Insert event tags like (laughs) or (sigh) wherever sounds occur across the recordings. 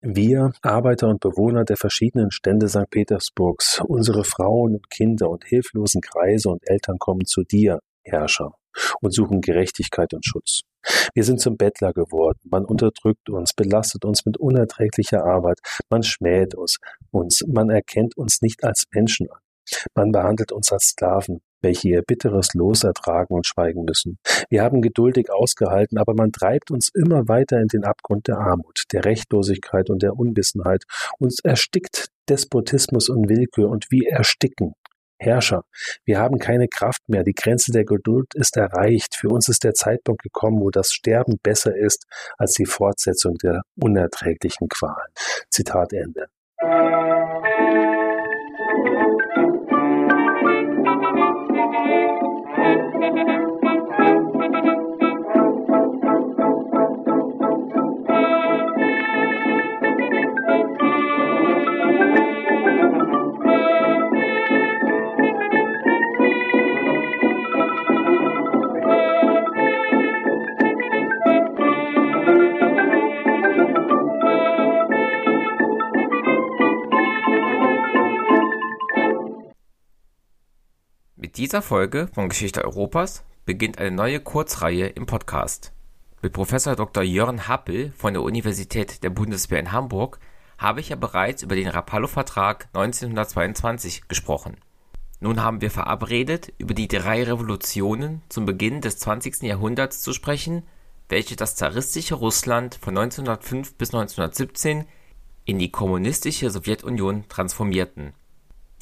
Wir, Arbeiter und Bewohner der verschiedenen Stände St. Petersburgs, unsere Frauen und Kinder und hilflosen Kreise und Eltern kommen zu dir, Herrscher, und suchen Gerechtigkeit und Schutz. Wir sind zum Bettler geworden. Man unterdrückt uns, belastet uns mit unerträglicher Arbeit. Man schmäht uns. Man erkennt uns nicht als Menschen an. Man behandelt uns als Sklaven, welche ihr bitteres Los ertragen und schweigen müssen. Wir haben geduldig ausgehalten, aber man treibt uns immer weiter in den Abgrund der Armut, der Rechtlosigkeit und der Unwissenheit. Uns erstickt Despotismus und Willkür und wir ersticken. Herrscher, wir haben keine Kraft mehr, die Grenze der Geduld ist erreicht. Für uns ist der Zeitpunkt gekommen, wo das Sterben besser ist als die Fortsetzung der unerträglichen Qualen. Zitat Ende. Mit dieser Folge von Geschichte Europas beginnt eine neue Kurzreihe im Podcast. Mit Professor Dr. Jörn Happel von der Universität der Bundeswehr in Hamburg habe ich ja bereits über den Rapallo-Vertrag 1922 gesprochen. Nun haben wir verabredet, über die drei Revolutionen zum Beginn des 20. Jahrhunderts zu sprechen, welche das zaristische Russland von 1905 bis 1917 in die kommunistische Sowjetunion transformierten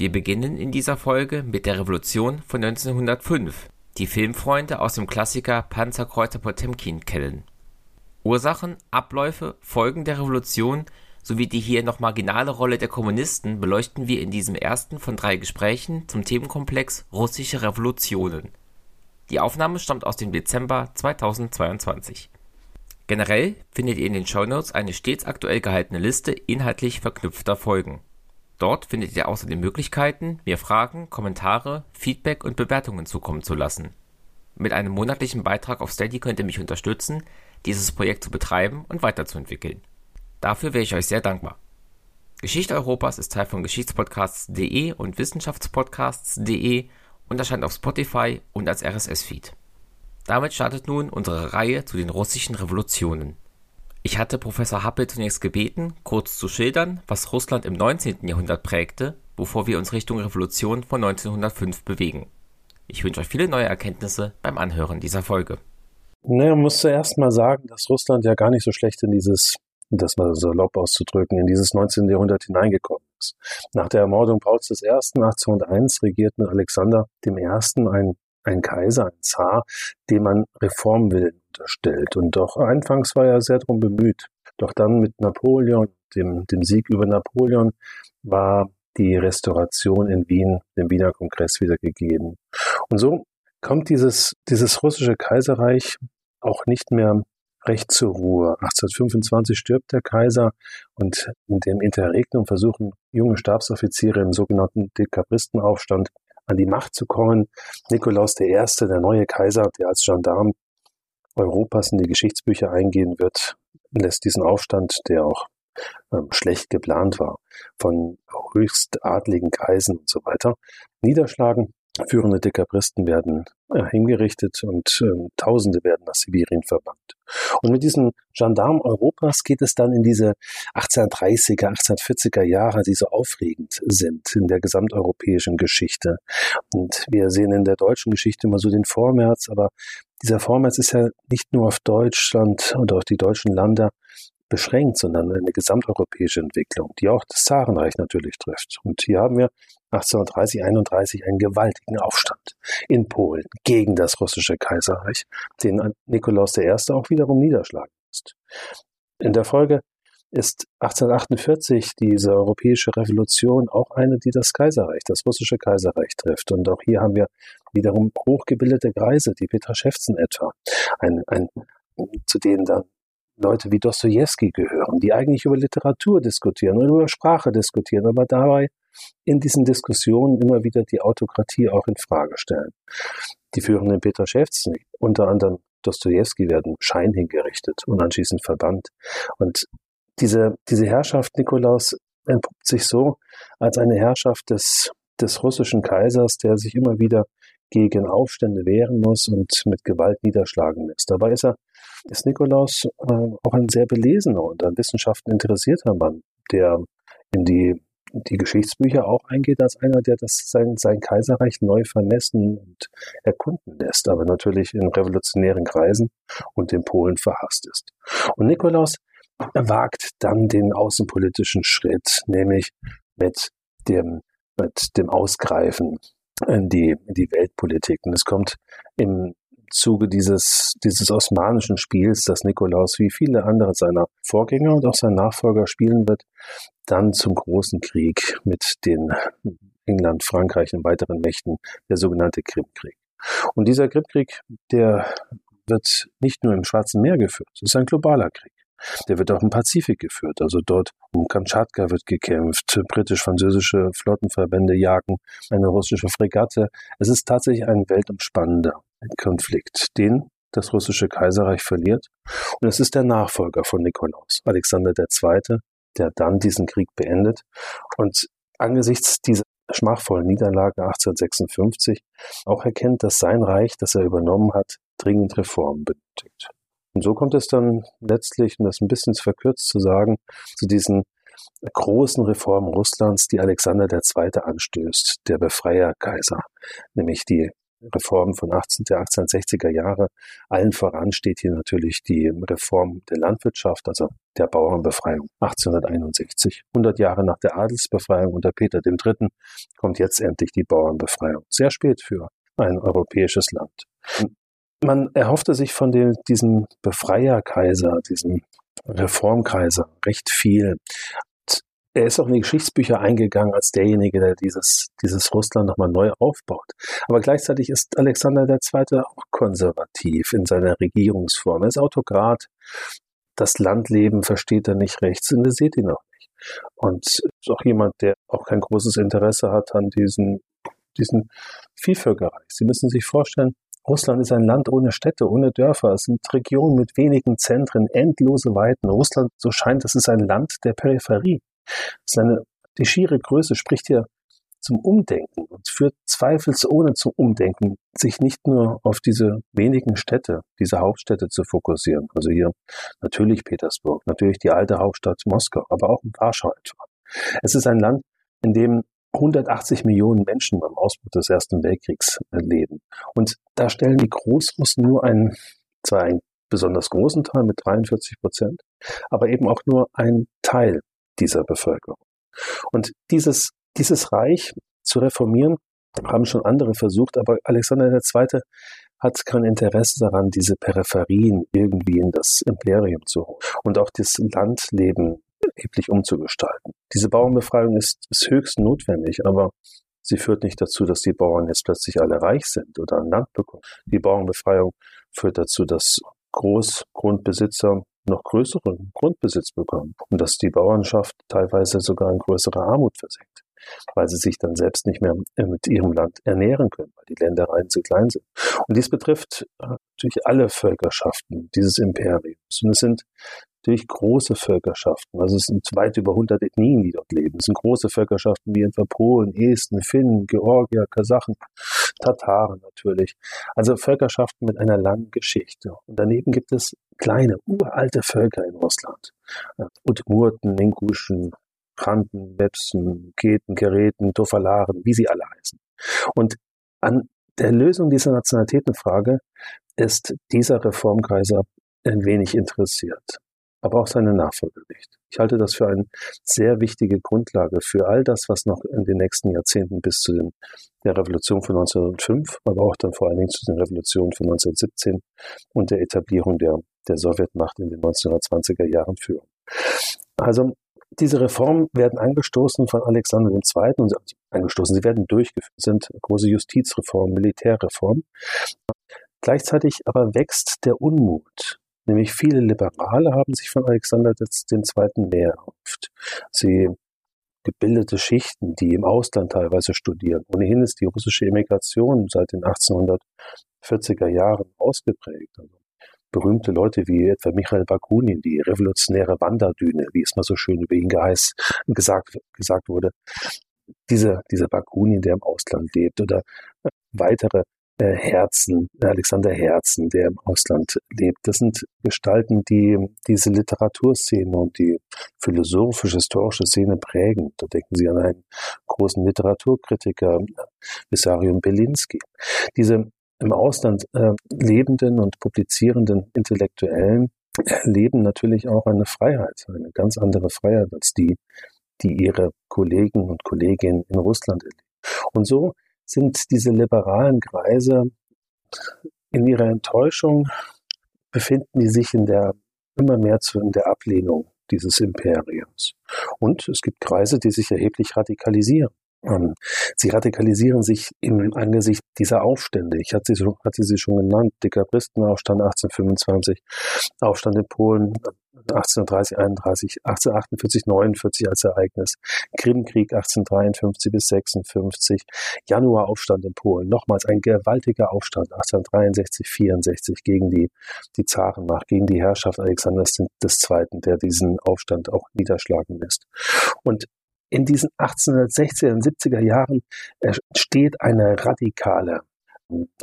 wir beginnen in dieser Folge mit der Revolution von 1905, die Filmfreunde aus dem Klassiker Panzerkreuzer Potemkin kennen. Ursachen, Abläufe, Folgen der Revolution sowie die hier noch marginale Rolle der Kommunisten beleuchten wir in diesem ersten von drei Gesprächen zum Themenkomplex Russische Revolutionen. Die Aufnahme stammt aus dem Dezember 2022. Generell findet ihr in den Shownotes eine stets aktuell gehaltene Liste inhaltlich verknüpfter Folgen Dort findet ihr außerdem Möglichkeiten, mir Fragen, Kommentare, Feedback und Bewertungen zukommen zu lassen. Mit einem monatlichen Beitrag auf Steady könnt ihr mich unterstützen, dieses Projekt zu betreiben und weiterzuentwickeln. Dafür wäre ich euch sehr dankbar. Geschichte Europas ist Teil von Geschichtspodcasts.de und Wissenschaftspodcasts.de und erscheint auf Spotify und als RSS-Feed. Damit startet nun unsere Reihe zu den russischen Revolutionen. Ich hatte Professor Happel zunächst gebeten, kurz zu schildern, was Russland im 19. Jahrhundert prägte, bevor wir uns Richtung Revolution von 1905 bewegen. Ich wünsche euch viele neue Erkenntnisse beim Anhören dieser Folge. Naja, man muss zuerst mal sagen, dass Russland ja gar nicht so schlecht in dieses, das mal salopp auszudrücken, in dieses 19. Jahrhundert hineingekommen ist. Nach der Ermordung Pauls I. 1801 regierten Alexander I. ein ein Kaiser, ein Zar, dem man Reformwillen unterstellt. Und doch anfangs war er sehr darum bemüht. Doch dann mit Napoleon, dem, dem Sieg über Napoleon, war die Restauration in Wien, dem Wiener Kongress wieder gegeben. Und so kommt dieses, dieses russische Kaiserreich auch nicht mehr recht zur Ruhe. 1825 stirbt der Kaiser und in dem Interregnum versuchen junge Stabsoffiziere im sogenannten Dekabristenaufstand an die Macht zu kommen. Nikolaus I., der neue Kaiser, der als Gendarm Europas in die Geschichtsbücher eingehen wird, lässt diesen Aufstand, der auch ähm, schlecht geplant war, von höchst adligen Kreisen und so weiter, niederschlagen Führende Dekabristen werden hingerichtet und äh, Tausende werden nach Sibirien verbannt. Und mit diesen Gendarmen Europas geht es dann in diese 1830er, 1840er Jahre, die so aufregend sind in der gesamteuropäischen Geschichte. Und wir sehen in der deutschen Geschichte immer so den Vormärz, aber dieser Vormärz ist ja nicht nur auf Deutschland und auf die deutschen Länder beschränkt, sondern eine gesamteuropäische Entwicklung, die auch das Zarenreich natürlich trifft. Und hier haben wir 1830, 31 einen gewaltigen Aufstand in Polen gegen das russische Kaiserreich, den Nikolaus I. auch wiederum niederschlagen ist. In der Folge ist 1848 diese europäische Revolution auch eine, die das Kaiserreich, das russische Kaiserreich trifft. Und auch hier haben wir wiederum hochgebildete Kreise, die Petraschewzen etwa, ein, ein, zu denen dann Leute wie Dostoevsky gehören, die eigentlich über Literatur diskutieren und über Sprache diskutieren, aber dabei in diesen Diskussionen immer wieder die Autokratie auch in Frage stellen. Die führenden Petraschewzen, unter anderem Dostoevsky, werden Schein hingerichtet und anschließend verbannt. Und diese, diese Herrschaft Nikolaus entpuppt sich so als eine Herrschaft des, des russischen Kaisers, der sich immer wieder gegen Aufstände wehren muss und mit Gewalt niederschlagen lässt. Dabei ist er, ist Nikolaus äh, auch ein sehr belesener und an Wissenschaften interessierter Mann, der in die, die Geschichtsbücher auch eingeht als einer, der das sein, sein Kaiserreich neu vermessen und erkunden lässt, aber natürlich in revolutionären Kreisen und in Polen verhasst ist. Und Nikolaus wagt dann den außenpolitischen Schritt, nämlich mit dem, mit dem Ausgreifen in die, in die Weltpolitik. Und es kommt im Zuge dieses, dieses osmanischen Spiels, das Nikolaus wie viele andere seiner Vorgänger und auch sein Nachfolger spielen wird, dann zum großen Krieg mit den England, Frankreich und weiteren Mächten, der sogenannte Krimkrieg. Und dieser Krimkrieg, der wird nicht nur im Schwarzen Meer geführt, es ist ein globaler Krieg. Der wird auch im Pazifik geführt. Also dort um Kamtschatka wird gekämpft, britisch-französische Flottenverbände jagen eine russische Fregatte. Es ist tatsächlich ein weltumspannender Konflikt, den das russische Kaiserreich verliert. Und es ist der Nachfolger von Nikolaus, Alexander II., der dann diesen Krieg beendet. Und angesichts dieser schmachvollen Niederlage 1856 auch erkennt, dass sein Reich, das er übernommen hat, dringend Reformen benötigt. Und so kommt es dann letztlich, um das ein bisschen verkürzt zu sagen, zu diesen großen Reformen Russlands, die Alexander II. anstößt, der Befreierkaiser, nämlich die Reformen von 18, der 1860er Jahre. Allen voran steht hier natürlich die Reform der Landwirtschaft, also der Bauernbefreiung 1861. 100 Jahre nach der Adelsbefreiung unter Peter III. kommt jetzt endlich die Bauernbefreiung. Sehr spät für ein europäisches Land. Man erhoffte sich von dem, diesem Befreierkaiser, diesem Reformkaiser recht viel. Er ist auch in die Geschichtsbücher eingegangen als derjenige, der dieses, dieses Russland nochmal neu aufbaut. Aber gleichzeitig ist Alexander II. auch konservativ in seiner Regierungsform. Er ist Autokrat. Das Landleben versteht er nicht rechts und ihr seht ihn auch nicht. Und ist auch jemand, der auch kein großes Interesse hat an diesen, diesen Vielvölkerreich. Sie müssen sich vorstellen, Russland ist ein Land ohne Städte, ohne Dörfer. Es sind Regionen mit wenigen Zentren, endlose Weiten. Russland, so scheint, es ist ein Land der Peripherie. Seine, die schiere Größe spricht hier zum Umdenken und führt zweifelsohne zum Umdenken, sich nicht nur auf diese wenigen Städte, diese Hauptstädte zu fokussieren. Also hier natürlich Petersburg, natürlich die alte Hauptstadt Moskau, aber auch in Warschau etwa. Es ist ein Land, in dem 180 Millionen Menschen beim Ausbruch des Ersten Weltkriegs äh, leben. Und da stellen die Großrussen nur einen, zwar einen besonders großen Teil mit 43 Prozent, aber eben auch nur einen Teil dieser Bevölkerung. Und dieses, dieses Reich zu reformieren, haben schon andere versucht, aber Alexander II. hat kein Interesse daran, diese Peripherien irgendwie in das Imperium zu holen und auch das Landleben erheblich umzugestalten. Diese Bauernbefreiung ist, ist höchst notwendig, aber sie führt nicht dazu, dass die Bauern jetzt plötzlich alle reich sind oder ein Land bekommen. Die Bauernbefreiung führt dazu, dass Großgrundbesitzer noch größeren Grundbesitz bekommen und dass die Bauernschaft teilweise sogar in größere Armut versenkt, weil sie sich dann selbst nicht mehr mit ihrem Land ernähren können, weil die Ländereien zu klein sind. Und dies betrifft äh, natürlich alle Völkerschaften dieses Imperiums. Und es sind natürlich große Völkerschaften. Also es sind weit über 100 Ethnien, die dort leben. Es sind große Völkerschaften wie etwa Polen, Esten, Finnen, Georgier, Kasachen, Tataren natürlich. Also Völkerschaften mit einer langen Geschichte. Und daneben gibt es kleine, uralte Völker in Russland. Udmurten, Inguschen, Kranten, Websen, Keten, Geräten, Tofalaren, wie sie alle heißen. Und an der Lösung dieser Nationalitätenfrage ist dieser Reformkaiser ein wenig interessiert aber auch seine Nachfolger nicht. Ich halte das für eine sehr wichtige Grundlage für all das, was noch in den nächsten Jahrzehnten bis zu den, der Revolution von 1905, aber auch dann vor allen Dingen zu den Revolutionen von 1917 und der Etablierung der, der Sowjetmacht in den 1920er Jahren führen. Also diese Reformen werden angestoßen von Alexander II. und angestoßen, sie werden durchgeführt, sind große Justizreformen, Militärreformen. Gleichzeitig aber wächst der Unmut Nämlich viele Liberale haben sich von Alexander II. mehr erhofft. Sie gebildete Schichten, die im Ausland teilweise studieren. Ohnehin ist die russische Emigration seit den 1840er Jahren ausgeprägt. Also berühmte Leute wie etwa Michael Bakunin, die revolutionäre Wanderdüne, wie es mal so schön über ihn geheiß, gesagt, gesagt wurde. Diese, dieser Bakunin, der im Ausland lebt oder weitere Herzen, Alexander Herzen, der im Ausland lebt. Das sind Gestalten, die diese Literaturszene und die philosophisch-historische Szene prägen. Da denken Sie an einen großen Literaturkritiker, Vissarion Belinsky. Diese im Ausland äh, lebenden und publizierenden Intellektuellen erleben natürlich auch eine Freiheit, eine ganz andere Freiheit als die, die ihre Kollegen und Kolleginnen in Russland erleben. Und so sind diese liberalen Kreise in ihrer Enttäuschung, befinden die sich in der immer mehr zu in der Ablehnung dieses Imperiums. Und es gibt Kreise, die sich erheblich radikalisieren. Ähm, sie radikalisieren sich im Angesicht dieser Aufstände. Ich hatte sie, hatte sie schon genannt. Dekabristenaufstand 1825, Aufstand in Polen 1830, 31, 1848, 49 als Ereignis, Krimkrieg 1853 bis 56, Januaraufstand in Polen, nochmals ein gewaltiger Aufstand 1863, 64 gegen die, die Zarenmacht, gegen die Herrschaft Alexanders II., der diesen Aufstand auch niederschlagen lässt. Und in diesen 1860er und 70er Jahren entsteht eine radikale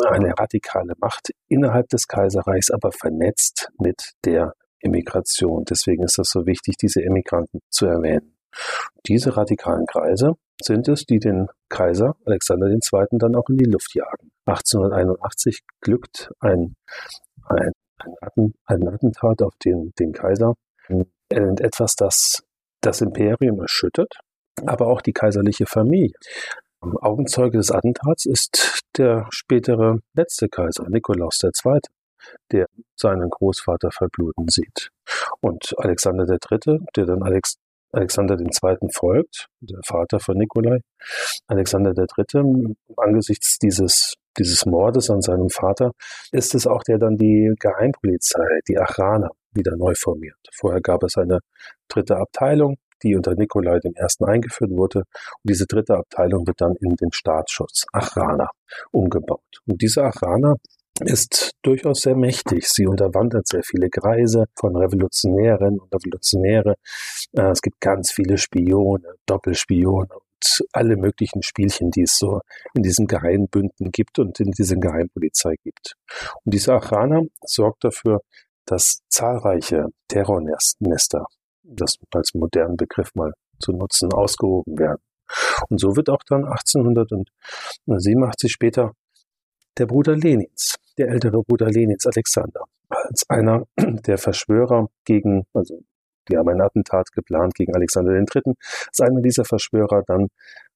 eine radikale Macht innerhalb des Kaiserreichs, aber vernetzt mit der Emigration. Deswegen ist es so wichtig, diese Emigranten zu erwähnen. Diese radikalen Kreise sind es, die den Kaiser Alexander II. dann auch in die Luft jagen. 1881 glückt ein, ein, ein, Attentat auf den, den Kaiser, etwas, das das Imperium erschüttert, aber auch die kaiserliche Familie. Augenzeuge des Attentats ist der spätere letzte Kaiser, Nikolaus II der seinen Großvater verbluten sieht. Und Alexander III., der dann Alex Alexander II. folgt, der Vater von Nikolai, Alexander III., angesichts dieses, dieses Mordes an seinem Vater, ist es auch der dann die Geheimpolizei, die Achrana, wieder neu formiert. Vorher gab es eine dritte Abteilung, die unter Nikolai I. eingeführt wurde. Und diese dritte Abteilung wird dann in den Staatsschutz, Achrana, umgebaut. Und diese Achrana ist durchaus sehr mächtig. Sie unterwandert sehr viele Kreise von Revolutionären und Revolutionäre. Äh, es gibt ganz viele Spione, Doppelspione und alle möglichen Spielchen, die es so in diesen Geheimbünden gibt und in dieser Geheimpolizei gibt. Und diese Achrana sorgt dafür, dass zahlreiche Terrornester, das als modernen Begriff mal zu nutzen, ausgehoben werden. Und so wird auch dann 1887 später der Bruder Lenins, der ältere Bruder Lenins, Alexander, als einer (clears throat) der Verschwörer gegen, also die haben ein Attentat geplant gegen Alexander III., als einer dieser Verschwörer dann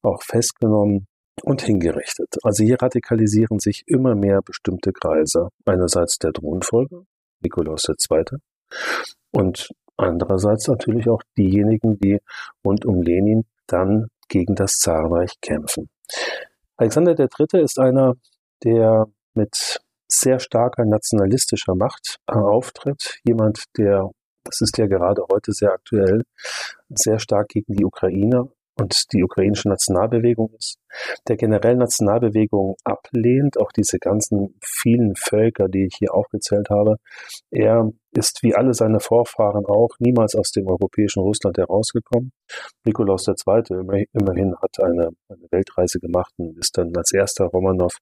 auch festgenommen und hingerichtet. Also hier radikalisieren sich immer mehr bestimmte Kreise. Einerseits der Thronfolger, Nikolaus II., und andererseits natürlich auch diejenigen, die rund um Lenin dann gegen das Zarenreich kämpfen. Alexander III. ist einer der mit sehr starker nationalistischer Macht äh, auftritt. Jemand, der, das ist ja gerade heute sehr aktuell, sehr stark gegen die Ukraine und die ukrainische Nationalbewegung ist, der generell Nationalbewegung ablehnt, auch diese ganzen vielen Völker, die ich hier aufgezählt habe. Er ist wie alle seine Vorfahren auch niemals aus dem europäischen Russland herausgekommen. Nikolaus II. immerhin hat eine, eine Weltreise gemacht und ist dann als erster Romanov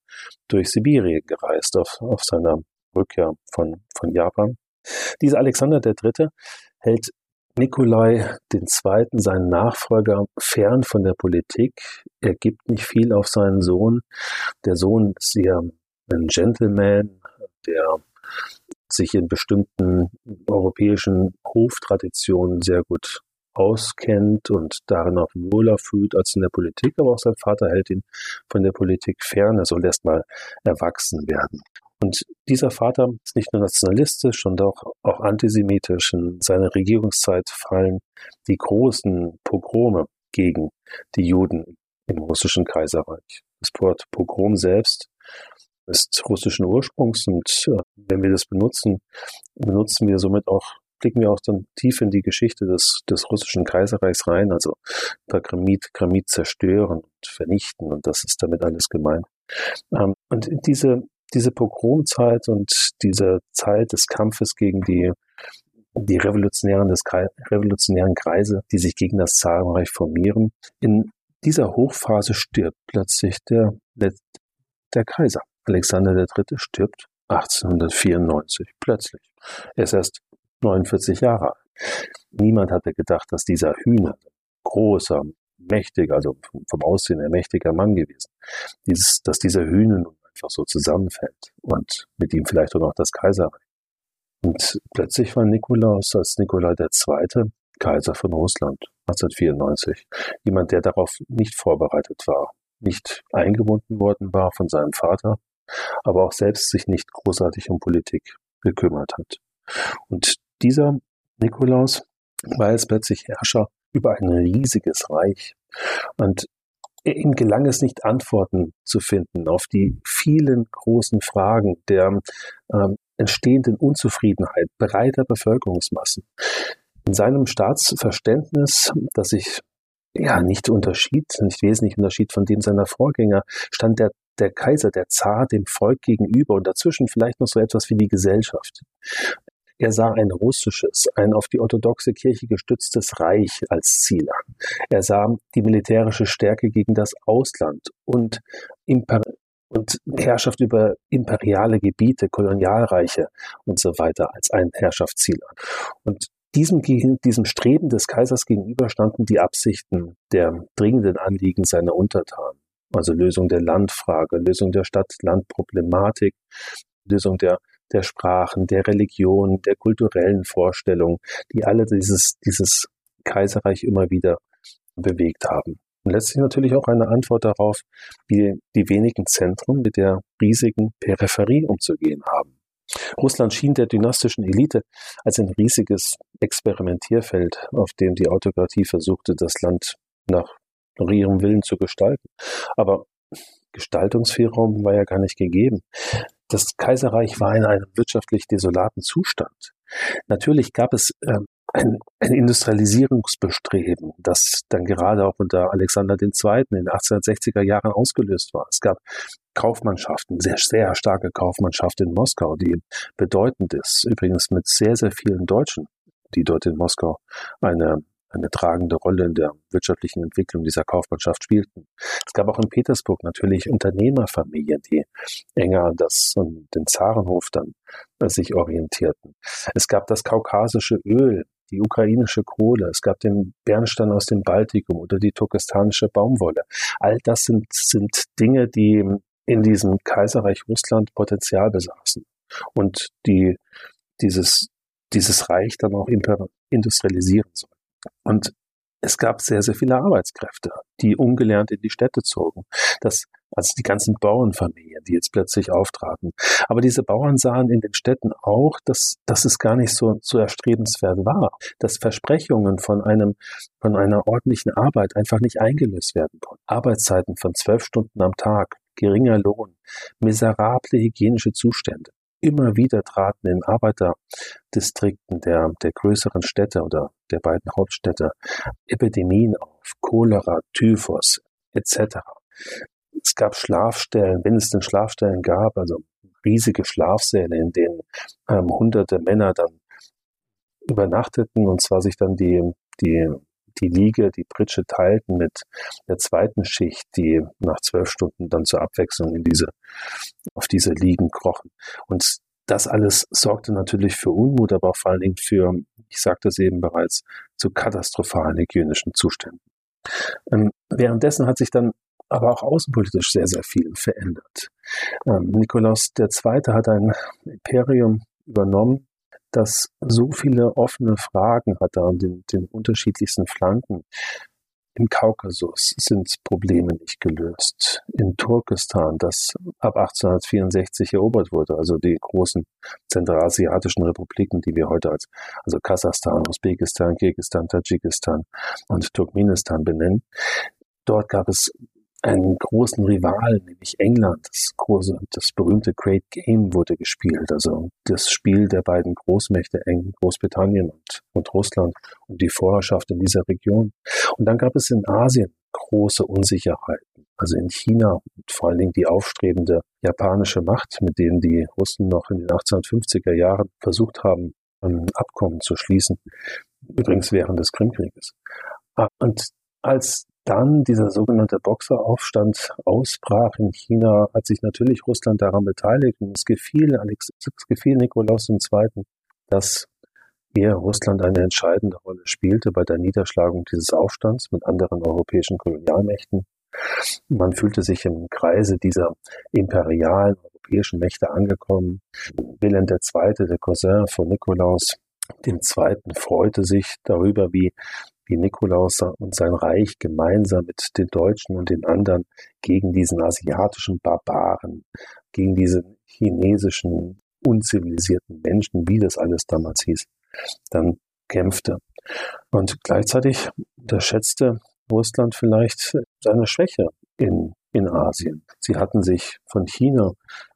durch Sibirien gereist auf, auf seiner Rückkehr von, von Japan. Dieser Alexander III. hält Nikolai II., seinen Nachfolger, fern von der Politik. Er gibt nicht viel auf seinen Sohn. Der Sohn ist eher ein Gentleman, der sich in bestimmten europäischen Hoftraditionen sehr gut auskennt und darin auch wohler fühlt als in der Politik, aber auch sein Vater hält ihn von der Politik fern, er soll erst mal erwachsen werden. Und dieser Vater ist nicht nur nationalistisch, sondern auch, auch antisemitisch. In seiner Regierungszeit fallen die großen Pogrome gegen die Juden im russischen Kaiserreich. Das Wort Pogrom selbst ist russischen Ursprungs und äh, wenn wir das benutzen, benutzen wir somit auch, blicken wir auch dann tief in die Geschichte des, des russischen Kaiserreichs rein, also Gramit, Gramit zerstören und vernichten und das ist damit alles gemeint. Ähm, und diese diese Pogromzeit und diese Zeit des Kampfes gegen die, die Revolutionären des revolutionären Kreise, die sich gegen das Zarenreich formieren, in dieser Hochphase stirbt plötzlich der, der Kaiser. Alexander III. stirbt 1894 plötzlich. Er ist erst 49 Jahre alt. Niemand hatte gedacht, dass dieser Hühner, großer, mächtiger, also vom Aussehen her mächtiger Mann gewesen, dieses, dass dieser Hühner nun einfach so zusammenfällt und mit ihm vielleicht auch noch das Kaiserreich. Und plötzlich war Nikolaus als Nikolai II. Kaiser von Russland 1894. Jemand, der darauf nicht vorbereitet war, nicht eingebunden worden war von seinem Vater, aber auch selbst sich nicht großartig um Politik gekümmert hat. Und dieser Nikolaus war jetzt plötzlich Herrscher über ein riesiges Reich. Und ihm gelang es nicht, Antworten zu finden auf die vielen großen Fragen der ähm, entstehenden Unzufriedenheit breiter Bevölkerungsmassen. In seinem Staatsverständnis, das sich ja nicht unterschied, nicht wesentlich unterschied von dem seiner Vorgänger, stand der, der Kaiser, der Zar dem Volk gegenüber und dazwischen vielleicht noch so etwas wie die Gesellschaft. Er sah ein russisches, ein auf die orthodoxe Kirche gestütztes Reich als Ziel an. Er sah die militärische Stärke gegen das Ausland und, Imper und Herrschaft über imperiale Gebiete, Kolonialreiche und so weiter als ein Herrschaftsziel an. Und diesem, diesem Streben des Kaisers gegenüber standen die Absichten der dringenden Anliegen seiner Untertanen. Also Lösung der Landfrage, Lösung der Stadt-Land-Problematik, Lösung der der Sprachen, der Religion, der kulturellen Vorstellungen, die alle dieses, dieses Kaiserreich immer wieder bewegt haben. Und letztlich natürlich auch eine Antwort darauf, wie die wenigen Zentren mit der riesigen Peripherie umzugehen haben. Russland schien der dynastischen Elite als ein riesiges Experimentierfeld, auf dem die Autokratie versuchte, das Land nach ihrem Willen zu gestalten. Aber Gestaltungsspielraum war ja gar nicht gegeben. Das Kaiserreich war in einem wirtschaftlich desolaten Zustand. Natürlich gab es äh, ein, ein Industrialisierungsbestreben, das dann gerade auch unter Alexander II. in den 1860er Jahren ausgelöst war. Es gab Kaufmannschaften, sehr, sehr starke Kaufmannschaft in Moskau, die bedeutend ist, übrigens mit sehr, sehr vielen Deutschen, die dort in Moskau eine eine tragende Rolle in der wirtschaftlichen Entwicklung dieser Kaufmannschaft spielten. Es gab auch in Petersburg natürlich Unternehmerfamilien, die enger an das und den Zarenhof dann äh, sich orientierten. Es gab das kaukasische Öl, die ukrainische Kohle, es gab den Bernstein aus dem Baltikum oder die turkestanische Baumwolle. All das sind, sind Dinge, die in diesem Kaiserreich Russland Potenzial besaßen und die dieses, dieses Reich dann auch industrialisieren sollten. Und es gab sehr, sehr viele Arbeitskräfte, die ungelernt in die Städte zogen. Das, also die ganzen Bauernfamilien, die jetzt plötzlich auftraten. Aber diese Bauern sahen in den Städten auch, dass, dass es gar nicht so, so erstrebenswert war, dass Versprechungen von einem, von einer ordentlichen Arbeit einfach nicht eingelöst werden konnten. Arbeitszeiten von zwölf Stunden am Tag, geringer Lohn, miserable hygienische Zustände immer wieder traten in Arbeiterdistrikten der, der größeren Städte oder der beiden Hauptstädte Epidemien auf, Cholera, Typhus etc. Es gab Schlafstellen, wenn es denn Schlafstellen gab, also riesige Schlafsäle, in denen ähm, hunderte Männer dann übernachteten und zwar sich dann die, die die Liege, die Pritsche teilten mit der zweiten Schicht, die nach zwölf Stunden dann zur Abwechslung in diese, auf diese Liegen krochen. Und das alles sorgte natürlich für Unmut, aber auch vor allen Dingen für, ich sagte es eben bereits, zu katastrophalen hygienischen Zuständen. Ähm, währenddessen hat sich dann aber auch außenpolitisch sehr, sehr viel verändert. Ähm, Nikolaus II. hat ein Imperium übernommen, das so viele offene Fragen hat an den, den unterschiedlichsten Flanken. Im Kaukasus sind Probleme nicht gelöst. In Turkestan, das ab 1864 erobert wurde, also die großen zentralasiatischen Republiken, die wir heute als also Kasachstan, Usbekistan, Kirgisistan, Tadschikistan und Turkmenistan benennen. Dort gab es einen großen Rivalen, nämlich England. Das große, das berühmte Great Game wurde gespielt, also das Spiel der beiden Großmächte, Großbritannien und, und Russland, um die Vorherrschaft in dieser Region. Und dann gab es in Asien große Unsicherheiten. also in China und vor allen Dingen die aufstrebende japanische Macht, mit denen die Russen noch in den 1850er Jahren versucht haben, ein Abkommen zu schließen, übrigens während des Krimkrieges. Ah, und als dann dieser sogenannte Boxeraufstand ausbrach in China, hat sich natürlich Russland daran beteiligt und es gefiel, Alex, es gefiel Nikolaus II., dass er Russland eine entscheidende Rolle spielte bei der Niederschlagung dieses Aufstands mit anderen europäischen Kolonialmächten. Man fühlte sich im Kreise dieser imperialen europäischen Mächte angekommen. Wilhelm II., der Cousin von Nikolaus II., freute sich darüber, wie wie Nikolaus und sein Reich gemeinsam mit den Deutschen und den anderen gegen diesen asiatischen Barbaren, gegen diese chinesischen unzivilisierten Menschen, wie das alles damals hieß, dann kämpfte. Und gleichzeitig unterschätzte Russland vielleicht seine Schwäche in, in Asien. Sie hatten sich von China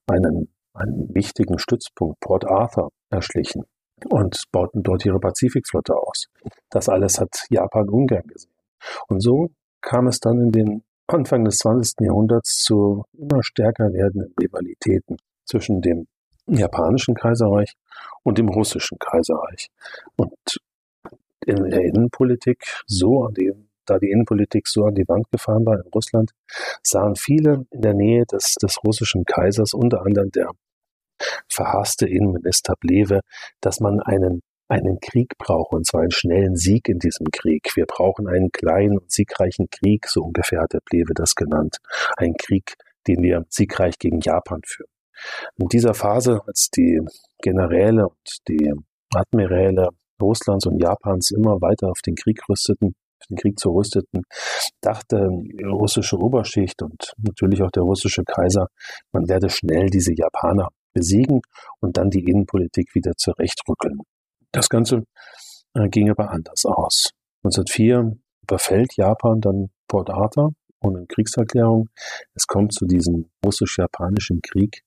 einen, einen wichtigen Stützpunkt, Port Arthur, erschlichen und bauten dort ihre Pazifikflotte aus. Das alles hat Japan ungern gesehen. Und so kam es dann in den Anfang des 20. Jahrhunderts zu immer stärker werdenden Rivalitäten zwischen dem japanischen Kaiserreich und dem russischen Kaiserreich. Und in der Innenpolitik so an die, da die Innenpolitik so an die Wand gefahren war in Russland, sahen viele in der Nähe des, des russischen Kaisers, unter anderem der verhasste Innenminister Blewe, dass man einen einen Krieg braucht, und zwar einen schnellen Sieg in diesem Krieg. Wir brauchen einen kleinen und siegreichen Krieg, so ungefähr hat der Blewe das genannt. Ein Krieg, den wir siegreich gegen Japan führen. In dieser Phase, als die Generäle und die Admiräle Russlands und Japans immer weiter auf den Krieg rüsteten, den Krieg zu rüsteten, dachte die russische Oberschicht und natürlich auch der russische Kaiser, man werde schnell diese Japaner besiegen und dann die Innenpolitik wieder zurechtrückeln. Das Ganze äh, ging aber anders aus. 1904 überfällt Japan dann Port Arthur ohne Kriegserklärung. Es kommt zu diesem russisch-japanischen Krieg,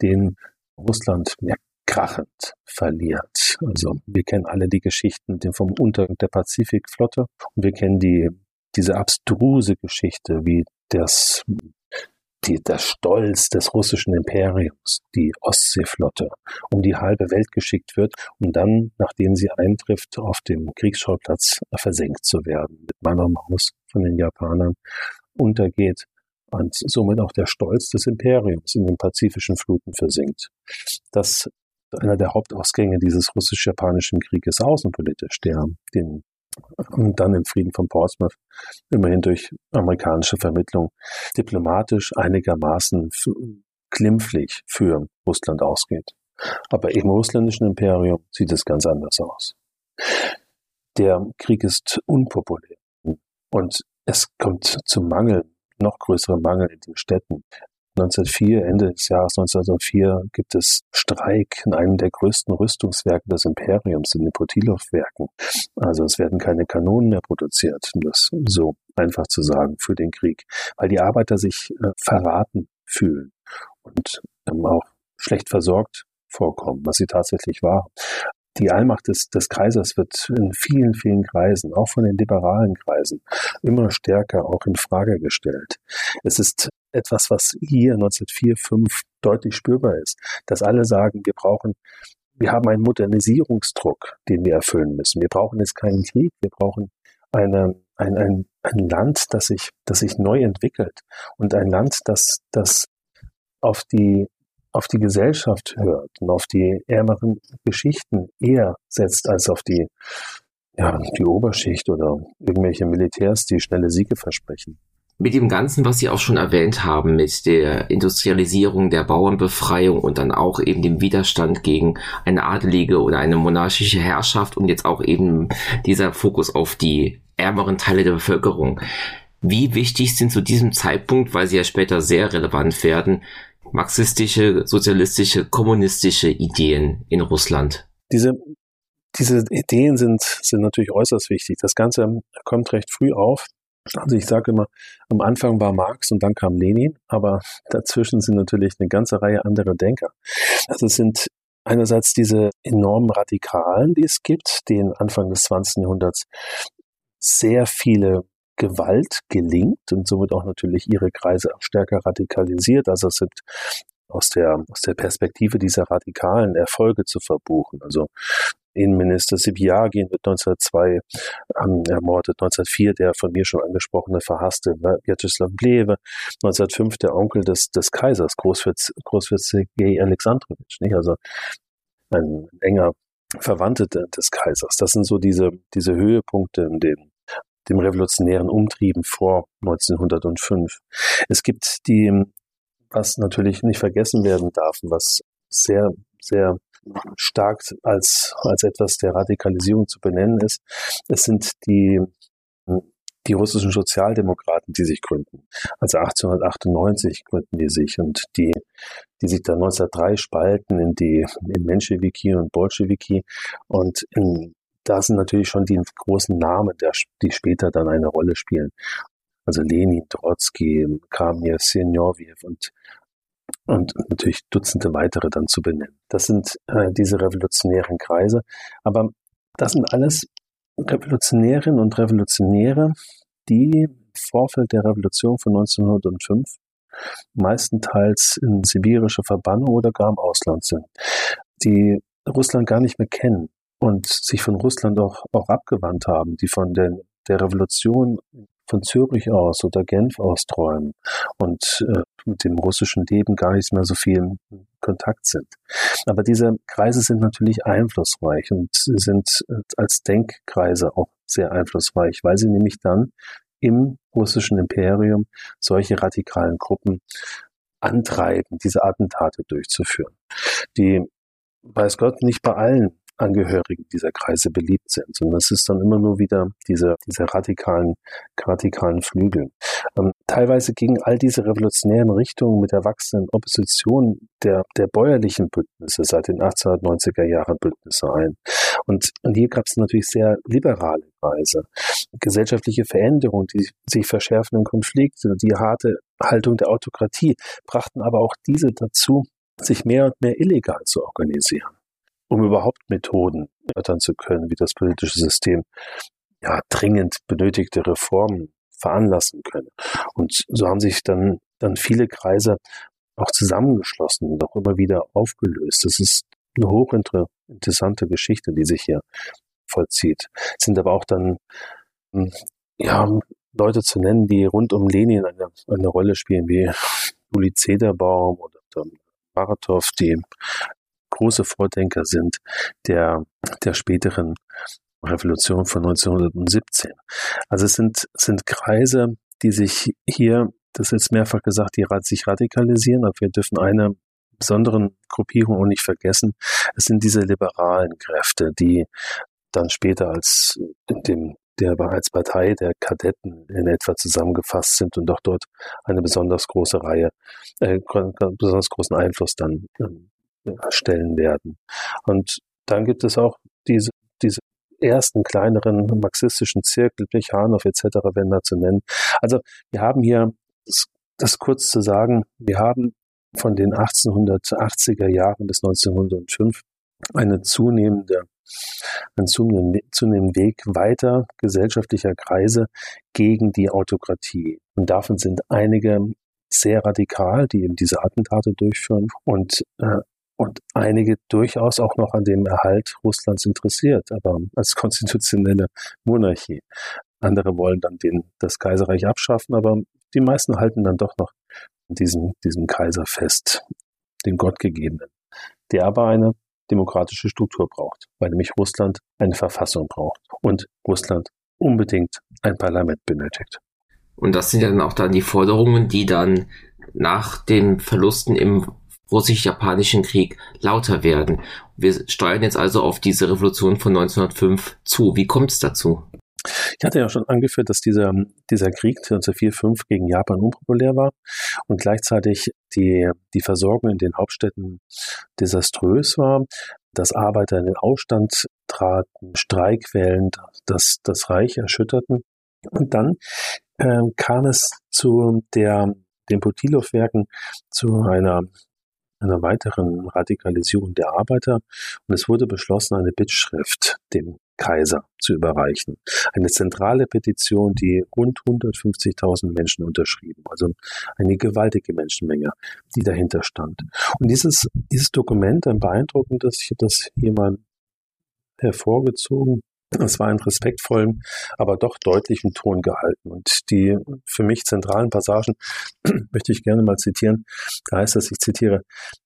den Russland ja, krachend verliert. Also wir kennen alle die Geschichten vom Untergang der Pazifikflotte und wir kennen die, diese abstruse Geschichte, wie das die, der Stolz des russischen Imperiums, die Ostseeflotte, um die halbe Welt geschickt wird, um dann, nachdem sie eintrifft, auf dem Kriegsschauplatz versenkt zu werden, mit Mann und Maus von den Japanern untergeht und somit auch der Stolz des Imperiums in den pazifischen Fluten versinkt. Das einer der Hauptausgänge dieses russisch-japanischen Krieges außenpolitisch, der den und dann im Frieden von Portsmouth immerhin durch amerikanische Vermittlung diplomatisch einigermaßen glimpflich für Russland ausgeht. Aber im russländischen Imperium sieht es ganz anders aus. Der Krieg ist unpopulär und es kommt zum Mangel, noch größeren Mangel in den Städten. 1904, Ende des Jahres 1904, gibt es Streik in einem der größten Rüstungswerke des Imperiums, in den Putilov-Werken. Also es werden keine Kanonen mehr produziert, um das so einfach zu sagen, für den Krieg, weil die Arbeiter sich äh, verraten fühlen und ähm, auch schlecht versorgt vorkommen, was sie tatsächlich war die Allmacht des, des Kaisers wird in vielen, vielen Kreisen, auch von den liberalen Kreisen, immer stärker auch in Frage gestellt. Es ist etwas, was hier 1904, 5 deutlich spürbar ist, dass alle sagen, wir brauchen wir haben einen Modernisierungsdruck, den wir erfüllen müssen. Wir brauchen jetzt keinen Krieg, wir brauchen eine, ein, ein, ein Land, das sich, das sich neu entwickelt und ein Land, das, das auf die auf die Gesellschaft hört und auf die ärmeren Geschichten eher setzt als auf die, ja, die Oberschicht oder irgendwelche Militärs, die schnelle Siege versprechen. Mit dem Ganzen, was Sie auch schon erwähnt haben, mit der Industrialisierung, der Bauernbefreiung und dann auch eben dem Widerstand gegen eine adelige oder eine monarchische Herrschaft und jetzt auch eben dieser Fokus auf die ärmeren Teile der Bevölkerung. Wie wichtig sind zu diesem Zeitpunkt, weil sie ja später sehr relevant werden, marxistische, sozialistische, kommunistische Ideen in Russland? Diese, diese Ideen sind, sind natürlich äußerst wichtig. Das Ganze kommt recht früh auf. Also ich sage immer, am Anfang war Marx und dann kam Lenin, aber (laughs) dazwischen sind natürlich eine ganze Reihe anderer Denker. Also es sind einerseits diese enormen Radikalen, die es gibt, die Anfang des 20. Jahrhunderts sehr viele Gewalt gelingt und somit auch natürlich ihre Kreise stärker radikalisiert. Also es sind aus der, aus der Perspektive dieser radikalen Erfolge zu verbuchen. Also Innenminister Sibiagin wird 1902 ähm, ermordet, 1904 der von mir schon angesprochene verhasste Vyacheslav Blewe, 1905 der Onkel des, des Kaisers, Großfürst, Großfürst Sergei Alexandrowitsch, nicht? also ein enger Verwandter des Kaisers. Das sind so diese, diese Höhepunkte in den dem revolutionären Umtrieben vor 1905. Es gibt die, was natürlich nicht vergessen werden darf, was sehr, sehr stark als, als etwas der Radikalisierung zu benennen ist. Es sind die, die russischen Sozialdemokraten, die sich gründen. Also 1898 gründen die sich und die, die sich dann 1903 spalten in die, in Menschewiki und Bolschewiki und in, da sind natürlich schon die großen Namen, der, die später dann eine Rolle spielen. Also Lenin, Trotzki, Kamir, Senjowjew und und natürlich Dutzende weitere dann zu benennen. Das sind äh, diese revolutionären Kreise. Aber das sind alles Revolutionärinnen und Revolutionäre, die im Vorfeld der Revolution von 1905 meistenteils in sibirische Verbannung oder gar im Ausland sind, die Russland gar nicht mehr kennen und sich von Russland auch, auch abgewandt haben, die von der, der Revolution von Zürich aus oder Genf aus träumen und äh, mit dem russischen Leben gar nicht mehr so viel in Kontakt sind. Aber diese Kreise sind natürlich einflussreich und sind äh, als Denkkreise auch sehr einflussreich, weil sie nämlich dann im russischen Imperium solche radikalen Gruppen antreiben, diese Attentate durchzuführen, die weiß Gott nicht bei allen Angehörigen dieser Kreise beliebt sind. Und das ist dann immer nur wieder diese, diese radikalen, radikalen Flügel. Ähm, teilweise gingen all diese revolutionären Richtungen mit der wachsenden Opposition der, der bäuerlichen Bündnisse seit den 1890er Jahren Bündnisse ein. Und, und hier gab es natürlich sehr liberale Kreise. Gesellschaftliche Veränderungen, die sich verschärfenden Konflikte, die harte Haltung der Autokratie brachten aber auch diese dazu, sich mehr und mehr illegal zu organisieren um überhaupt Methoden erörtern zu können, wie das politische System ja dringend benötigte Reformen veranlassen könne. Und so haben sich dann, dann viele Kreise auch zusammengeschlossen und auch immer wieder aufgelöst. Das ist eine hochinteressante Geschichte, die sich hier vollzieht. Es sind aber auch dann hm, ja, Leute zu nennen, die rund um Lenin eine, eine Rolle spielen, wie Juli Zederbaum oder Maratow, die große Vordenker sind der, der späteren Revolution von 1917. Also es sind, sind Kreise, die sich hier, das ist jetzt mehrfach gesagt, die sich radikalisieren, aber wir dürfen eine besonderen Gruppierung auch nicht vergessen. Es sind diese liberalen Kräfte, die dann später als in dem der als Partei der Kadetten in etwa zusammengefasst sind und auch dort eine besonders große Reihe, äh, besonders großen Einfluss dann ähm, erstellen werden. Und dann gibt es auch diese, diese ersten kleineren marxistischen Zirkel, Plechanow etc. werden da zu nennen. Also wir haben hier, das, das kurz zu sagen, wir haben von den 1880er Jahren bis 1905 eine zunehmende, einen zunehmenden, zunehmenden Weg weiter gesellschaftlicher Kreise gegen die Autokratie. Und davon sind einige sehr radikal, die eben diese Attentate durchführen und äh, und einige durchaus auch noch an dem Erhalt Russlands interessiert, aber als konstitutionelle Monarchie. Andere wollen dann den, das Kaiserreich abschaffen, aber die meisten halten dann doch noch diesem, diesem Kaiser fest, den Gottgegebenen, der aber eine demokratische Struktur braucht, weil nämlich Russland eine Verfassung braucht und Russland unbedingt ein Parlament benötigt. Und das sind ja dann auch dann die Forderungen, die dann nach den Verlusten im russisch-japanischen Krieg lauter werden. Wir steuern jetzt also auf diese Revolution von 1905 zu. Wie kommt es dazu? Ich hatte ja schon angeführt, dass dieser, dieser Krieg 1904-5 gegen Japan unpopulär war und gleichzeitig die, die Versorgung in den Hauptstädten desaströs war, dass Arbeiter in den Aufstand traten, Streikwellen das, das Reich erschütterten. Und dann äh, kam es zu der, den Putilov-Werken zu einer einer weiteren Radikalisierung der Arbeiter und es wurde beschlossen, eine Bittschrift dem Kaiser zu überreichen. Eine zentrale Petition, die rund 150.000 Menschen unterschrieben, also eine gewaltige Menschenmenge, die dahinter stand. Und dieses, dieses Dokument, ein beeindruckendes, ich habe das hier mal hervorgezogen, es war in respektvollem, aber doch deutlichem Ton gehalten. Und die für mich zentralen Passagen (clears throat) möchte ich gerne mal zitieren. Da heißt es, ich zitiere,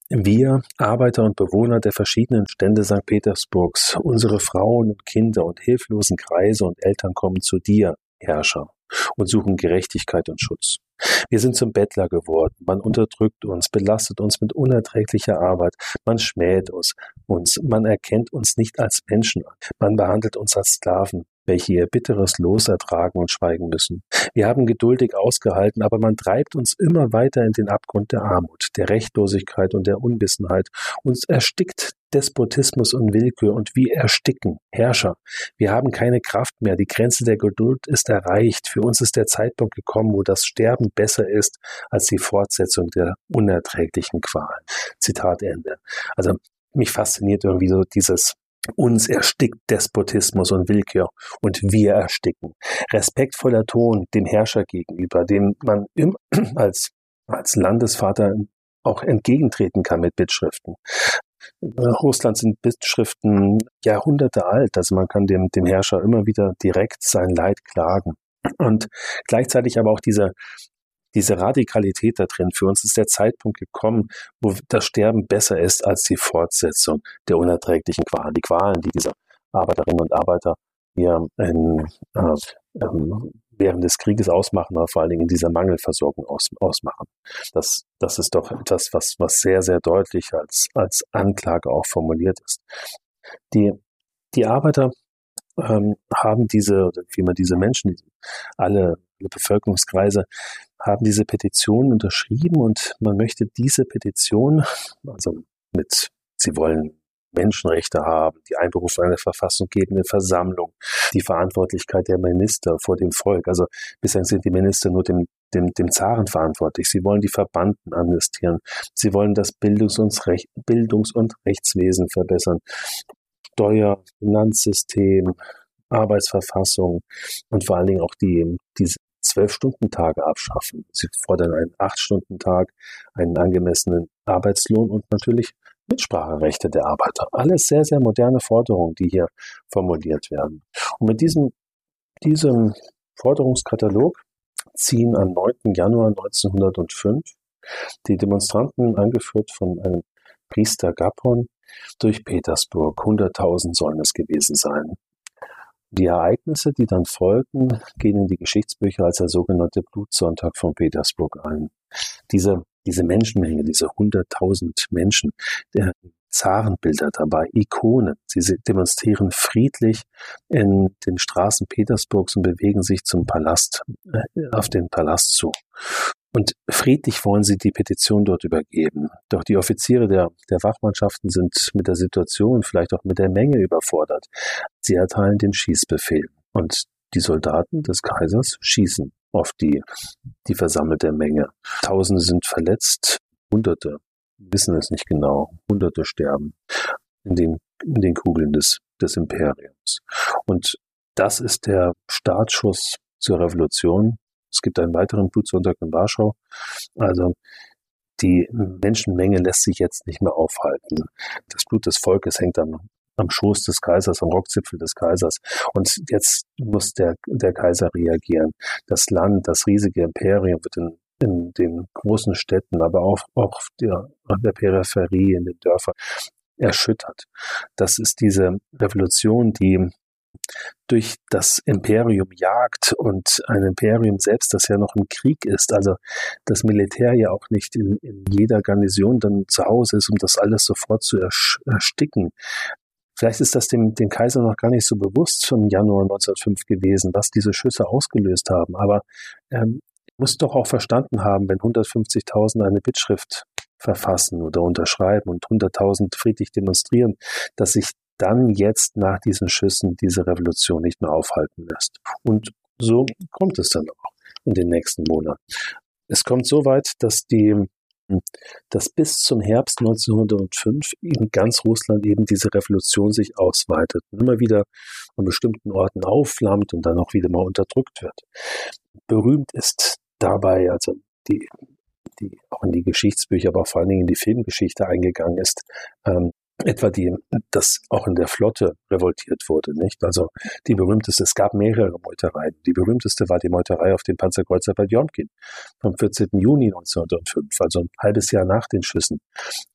wir, Arbeiter und Bewohner der verschiedenen Stände St. Petersburgs, unsere Frauen und Kinder und hilflosen Kreise und Eltern kommen zu dir, Herrscher, und suchen Gerechtigkeit und Schutz. Wir sind zum Bettler geworden. Man unterdrückt uns, belastet uns mit unerträglicher Arbeit. Man schmäht uns. Man erkennt uns nicht als Menschen an. Man behandelt uns als Sklaven, welche ihr bitteres Los ertragen und schweigen müssen. Wir haben geduldig ausgehalten, aber man treibt uns immer weiter in den Abgrund der Armut, der Rechtlosigkeit und der Unwissenheit. Uns erstickt Despotismus und Willkür und wir ersticken. Herrscher, wir haben keine Kraft mehr. Die Grenze der Geduld ist erreicht. Für uns ist der Zeitpunkt gekommen, wo das Sterben besser ist als die Fortsetzung der unerträglichen Qualen. Zitat Ende. Also mich fasziniert irgendwie so dieses uns erstickt Despotismus und Willkür und wir ersticken. Respektvoller Ton dem Herrscher gegenüber, dem man im, (clears throat) als, als Landesvater auch entgegentreten kann mit Bittschriften. Russland sind Bittschriften Jahrhunderte alt, also man kann dem, dem Herrscher immer wieder direkt sein Leid klagen. Und gleichzeitig aber auch diese, diese Radikalität da drin. Für uns ist der Zeitpunkt gekommen, wo das Sterben besser ist als die Fortsetzung der unerträglichen Qualen. Die Qualen, die diese Arbeiterinnen und Arbeiter hier in, äh, ähm, während des Krieges ausmachen, aber vor allen Dingen in dieser Mangelversorgung aus, ausmachen. Das, das ist doch etwas, was, was sehr, sehr deutlich als, als Anklage auch formuliert ist. Die, die Arbeiter ähm, haben diese, wie man diese Menschen, alle, alle Bevölkerungskreise, haben diese Petition unterschrieben und man möchte diese Petition, also mit, sie wollen Menschenrechte haben, die Einberufung einer verfassunggebenden Versammlung, die Verantwortlichkeit der Minister vor dem Volk. Also bislang sind die Minister nur dem, dem, dem Zaren verantwortlich. Sie wollen die Verbannten amnestieren. Sie wollen das Bildungs- und, Rech Bildungs und Rechtswesen verbessern. Steuer, Finanzsystem, Arbeitsverfassung und vor allen Dingen auch die, diese Zwölf-Stunden-Tage abschaffen. Sie fordern einen Acht-Stunden-Tag, einen angemessenen Arbeitslohn und natürlich Mitspracherechte der Arbeiter. Alles sehr, sehr moderne Forderungen, die hier formuliert werden. Und mit diesem, diesem Forderungskatalog ziehen am 9. Januar 1905 die Demonstranten, angeführt von einem Priester Gapon, durch Petersburg. 100.000 sollen es gewesen sein. Die Ereignisse, die dann folgten, gehen in die Geschichtsbücher als der sogenannte Blutsonntag von Petersburg ein. Diese diese Menschenmenge, diese hunderttausend Menschen, der Zarenbilder dabei, Ikonen. Sie demonstrieren friedlich in den Straßen Petersburgs und bewegen sich zum Palast, äh, auf den Palast zu. Und friedlich wollen sie die Petition dort übergeben. Doch die Offiziere der, der Wachmannschaften sind mit der Situation, vielleicht auch mit der Menge überfordert. Sie erteilen den Schießbefehl. Und die Soldaten des Kaisers schießen auf die, die versammelte Menge. Tausende sind verletzt, Hunderte wissen es nicht genau, Hunderte sterben in den, in den Kugeln des, des Imperiums. Und das ist der Startschuss zur Revolution. Es gibt einen weiteren Blutsonntag in Warschau. Also die Menschenmenge lässt sich jetzt nicht mehr aufhalten. Das Blut des Volkes hängt am am Schoß des Kaisers, am Rockzipfel des Kaisers. Und jetzt muss der, der Kaiser reagieren. Das Land, das riesige Imperium wird in, in den großen Städten, aber auch, auch der, der Peripherie, in den Dörfern erschüttert. Das ist diese Revolution, die durch das Imperium jagt und ein Imperium selbst, das ja noch im Krieg ist, also das Militär ja auch nicht in, in jeder Garnison dann zu Hause ist, um das alles sofort zu ersticken. Vielleicht ist das dem, dem Kaiser noch gar nicht so bewusst vom Januar 1905 gewesen, was diese Schüsse ausgelöst haben. Aber ähm, muss doch auch verstanden haben, wenn 150.000 eine Bittschrift verfassen oder unterschreiben und 100.000 friedlich demonstrieren, dass sich dann jetzt nach diesen Schüssen diese Revolution nicht mehr aufhalten lässt. Und so kommt es dann auch in den nächsten Monaten. Es kommt so weit, dass die dass bis zum Herbst 1905 in ganz Russland eben diese Revolution sich ausweitet und immer wieder an bestimmten Orten aufflammt und dann auch wieder mal unterdrückt wird. Berühmt ist dabei, also die, die auch in die Geschichtsbücher, aber vor allen Dingen in die Filmgeschichte eingegangen ist, ähm, etwa die, dass auch in der Flotte revoltiert wurde, nicht? Also die berühmteste, es gab mehrere Meutereien. Die berühmteste war die Meuterei auf dem Panzerkreuzer Potemkin vom 14. Juni 1905, also ein halbes Jahr nach den Schüssen.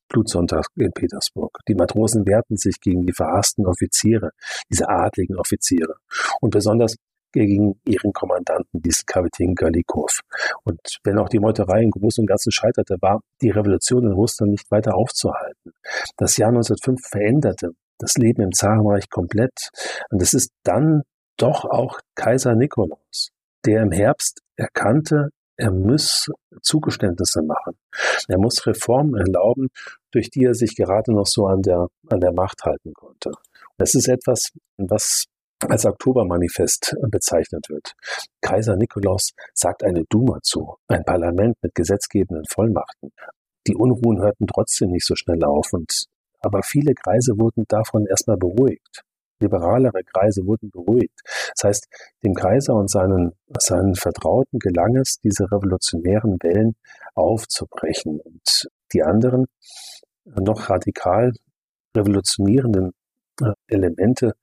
Blutsonntag in Petersburg. Die Matrosen wehrten sich gegen die verhassten Offiziere, diese adligen Offiziere. Und besonders gegen ihren Kommandanten, diesen Kapitän Galikow. Und wenn auch die Meuterei im Großen und Ganzen scheiterte, war die Revolution in Russland nicht weiter aufzuhalten. Das Jahr 1905 veränderte das Leben im Zarenreich komplett. Und es ist dann doch auch Kaiser Nikolaus, der im Herbst erkannte, er muss Zugeständnisse machen. Er muss Reformen erlauben, durch die er sich gerade noch so an der, an der Macht halten konnte. Das ist etwas, was als Oktobermanifest bezeichnet wird. Kaiser Nikolaus sagt eine Duma zu, ein Parlament mit gesetzgebenden Vollmachten. Die Unruhen hörten trotzdem nicht so schnell auf und aber viele Kreise wurden davon erstmal beruhigt. Liberalere Kreise wurden beruhigt. Das heißt, dem Kaiser und seinen, seinen Vertrauten gelang es, diese revolutionären Wellen aufzubrechen. Und die anderen, noch radikal revolutionierenden äh, Elemente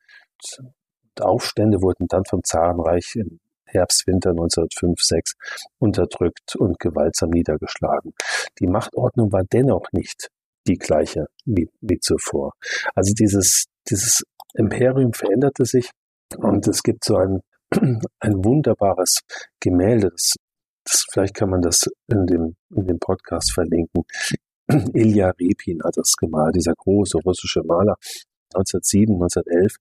Aufstände wurden dann vom Zarenreich im Herbst, Winter 1905-6 unterdrückt und gewaltsam niedergeschlagen. Die Machtordnung war dennoch nicht die gleiche wie, wie zuvor. Also dieses, dieses Imperium veränderte sich und es gibt so ein, (clears throat) ein wunderbares Gemälde, das, das, vielleicht kann man das in dem, in dem Podcast verlinken. (clears throat) Ilya Repin hat das gemalt, dieser große russische Maler, 1907, 1911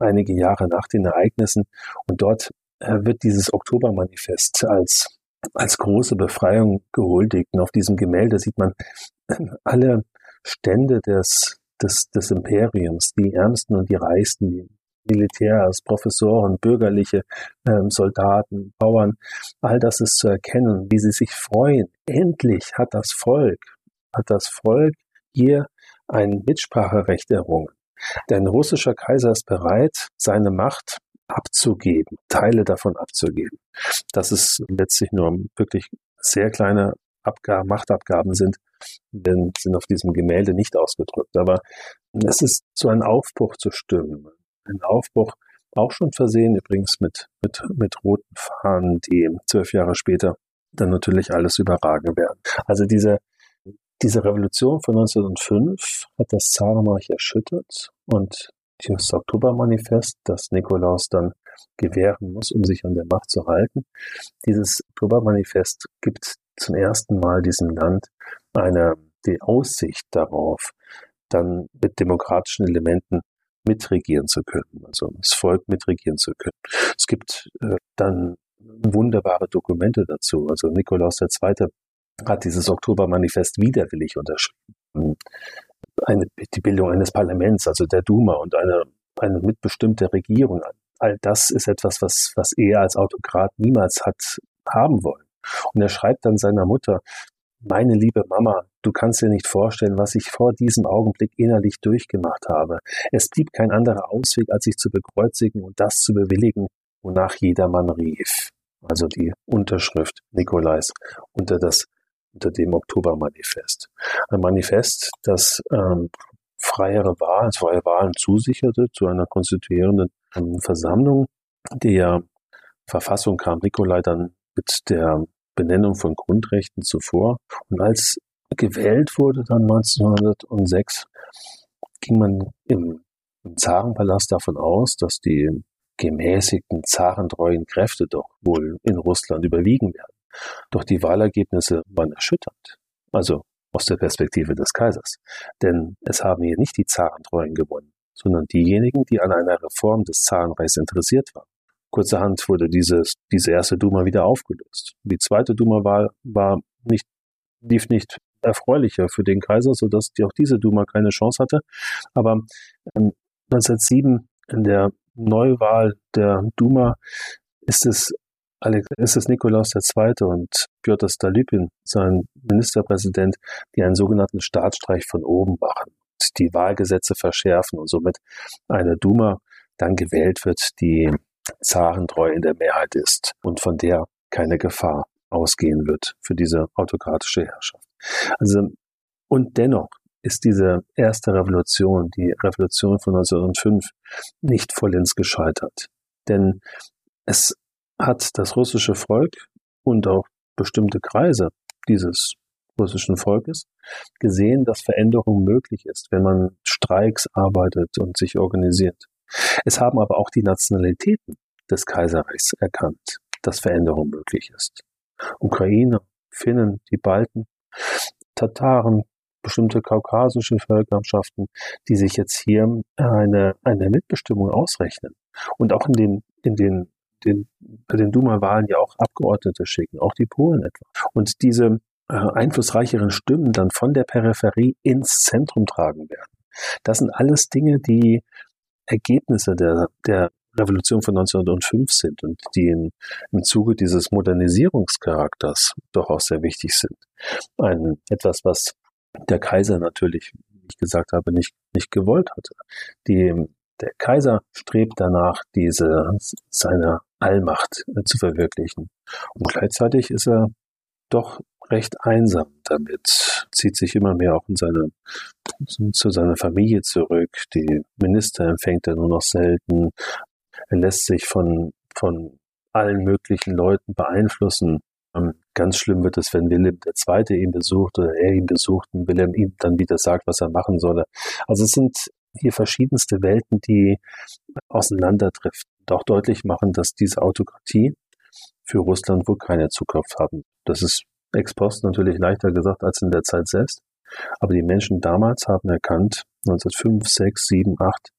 einige Jahre nach den Ereignissen. Und dort äh, wird dieses Oktobermanifest als, als große Befreiung gehuldigt. Und auf diesem Gemälde sieht man alle Stände des, des, des Imperiums, die Ärmsten und die Reichsten, die Militärs, Professoren, bürgerliche ähm, Soldaten, Bauern, all das ist zu erkennen, wie sie sich freuen. Endlich hat das Volk, hat das Volk hier ein Mitspracherecht errungen. Denn russischer Kaiser ist bereit, seine Macht abzugeben, Teile davon abzugeben. Dass es letztlich nur wirklich sehr kleine Abgaben, Machtabgaben sind, denn sind auf diesem Gemälde nicht ausgedrückt. Aber es ist zu einem Aufbruch zu stimmen. Ein Aufbruch, auch schon versehen übrigens mit, mit, mit roten Fahnen, die zwölf Jahre später dann natürlich alles überragen werden. Also diese, diese Revolution von 1905 hat das Zarenreich erschüttert und das Oktobermanifest, das Nikolaus dann gewähren muss, um sich an der Macht zu halten. Dieses Oktobermanifest gibt zum ersten Mal diesem Land eine, die Aussicht darauf, dann mit demokratischen Elementen mitregieren zu können, also das Volk mitregieren zu können. Es gibt äh, dann wunderbare Dokumente dazu. Also Nikolaus II hat dieses Oktobermanifest widerwillig unterschrieben. Eine, die Bildung eines Parlaments, also der Duma und eine, eine mitbestimmte Regierung. All das ist etwas, was, was er als Autokrat niemals hat haben wollen. Und er schreibt dann seiner Mutter, meine liebe Mama, du kannst dir nicht vorstellen, was ich vor diesem Augenblick innerlich durchgemacht habe. Es blieb kein anderer Ausweg, als sich zu bekreuzigen und das zu bewilligen, wonach jedermann rief. Also die Unterschrift Nikolais unter das unter dem Oktobermanifest. Ein Manifest, das ähm, freiere Wahlen, freie Wahlen zusicherte zu einer konstituierenden ähm, Versammlung. Der Verfassung kam Nikolai dann mit der Benennung von Grundrechten zuvor. Und als gewählt wurde dann 1906, ging man im, im Zarenpalast davon aus, dass die gemäßigten zarentreuen Kräfte doch wohl in Russland überwiegen werden. Doch die Wahlergebnisse waren erschütternd. Also aus der Perspektive des Kaisers. Denn es haben hier nicht die Zarentreuen gewonnen, sondern diejenigen, die an einer Reform des Zarenreichs interessiert waren. Kurzerhand wurde dieses, diese erste Duma wieder aufgelöst. Die zweite Duma-Wahl war nicht, lief nicht erfreulicher für den Kaiser, sodass die auch diese Duma keine Chance hatte. Aber 1907 ähm, in der Neuwahl der Duma ist es ist es Nikolaus II. und Piotr Stolypin, sein Ministerpräsident, die einen sogenannten Staatsstreich von oben machen, die Wahlgesetze verschärfen und somit eine Duma dann gewählt wird, die zarentreu in der Mehrheit ist und von der keine Gefahr ausgehen wird für diese autokratische Herrschaft. Also, und dennoch ist diese erste Revolution, die Revolution von 1905, nicht vollends gescheitert. Denn es hat das russische Volk und auch bestimmte Kreise dieses russischen Volkes gesehen, dass Veränderung möglich ist, wenn man Streiks arbeitet und sich organisiert. Es haben aber auch die Nationalitäten des Kaiserreichs erkannt, dass Veränderung möglich ist. Ukrainer, Finnen, die Balten, Tataren, bestimmte kaukasische Völkerschaften, die sich jetzt hier eine, eine Mitbestimmung ausrechnen und auch in den, in den, den bei den Duma-Wahlen ja auch Abgeordnete schicken, auch die Polen etwa. Und diese äh, einflussreicheren Stimmen dann von der Peripherie ins Zentrum tragen werden. Das sind alles Dinge, die Ergebnisse der, der Revolution von 1905 sind und die in, im Zuge dieses Modernisierungscharakters doch auch sehr wichtig sind. Ein, etwas, was der Kaiser natürlich, wie ich gesagt habe, nicht, nicht gewollt hatte. Die, der Kaiser strebt danach, diese, seine Allmacht äh, zu verwirklichen. Und gleichzeitig ist er doch recht einsam damit, zieht sich immer mehr auch in seine, zu seiner Familie zurück. Die Minister empfängt er nur noch selten. Er lässt sich von, von allen möglichen Leuten beeinflussen. Ähm, ganz schlimm wird es, wenn Wilhelm II. ihn besucht oder er ihn besucht und Wilhelm ihm dann wieder sagt, was er machen solle. Also es sind hier verschiedenste Welten, die auseinanderdriften und auch deutlich machen, dass diese Autokratie für Russland wohl keine Zukunft haben. Das ist ex post natürlich leichter gesagt als in der Zeit selbst. Aber die Menschen damals haben erkannt, 1905, 6, 7, 8,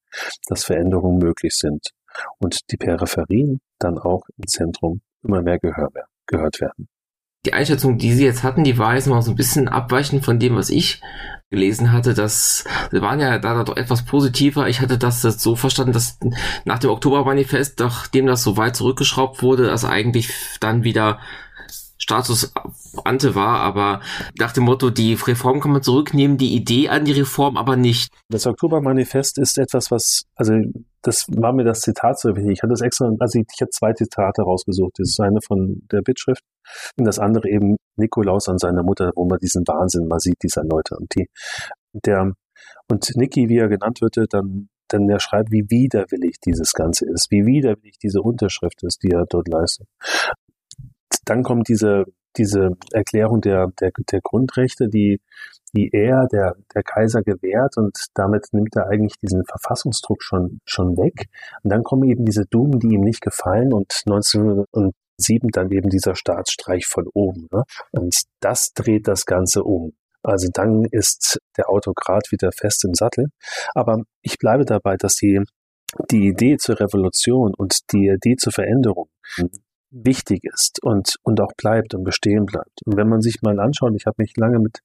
dass Veränderungen möglich sind und die Peripherien dann auch im Zentrum immer mehr gehört werden. Die Einschätzung, die Sie jetzt hatten, die war jetzt mal so ein bisschen abweichend von dem, was ich gelesen hatte. Dass Sie waren ja da doch etwas positiver. Ich hatte das, das so verstanden, dass nach dem Oktobermanifest, nachdem das so weit zurückgeschraubt wurde, dass eigentlich dann wieder Status ante war, aber nach dem Motto, die Reform kann man zurücknehmen, die Idee an die Reform aber nicht. Das Oktobermanifest ist etwas, was, also das war mir das Zitat so wichtig. Ich hatte das extra, also ich, ich habe zwei Zitate rausgesucht. Das ist eine von der Bittschrift und das andere eben Nikolaus an seiner Mutter, wo man diesen Wahnsinn mal sieht, dieser Leute. Und die, der, und Niki, wie er genannt wird, dann denn er schreibt, wie widerwillig dieses Ganze ist, wie widerwillig diese Unterschrift ist, die er dort leistet dann kommt diese, diese Erklärung der, der, der Grundrechte, die, die er, der, der Kaiser gewährt und damit nimmt er eigentlich diesen Verfassungsdruck schon, schon weg. Und dann kommen eben diese Dumen, die ihm nicht gefallen und 1907 dann eben dieser Staatsstreich von oben. Ne? Und das dreht das Ganze um. Also dann ist der Autokrat wieder fest im Sattel. Aber ich bleibe dabei, dass die, die Idee zur Revolution und die Idee zur Veränderung wichtig ist und, und auch bleibt und bestehen bleibt. Und wenn man sich mal anschaut, ich habe mich lange mit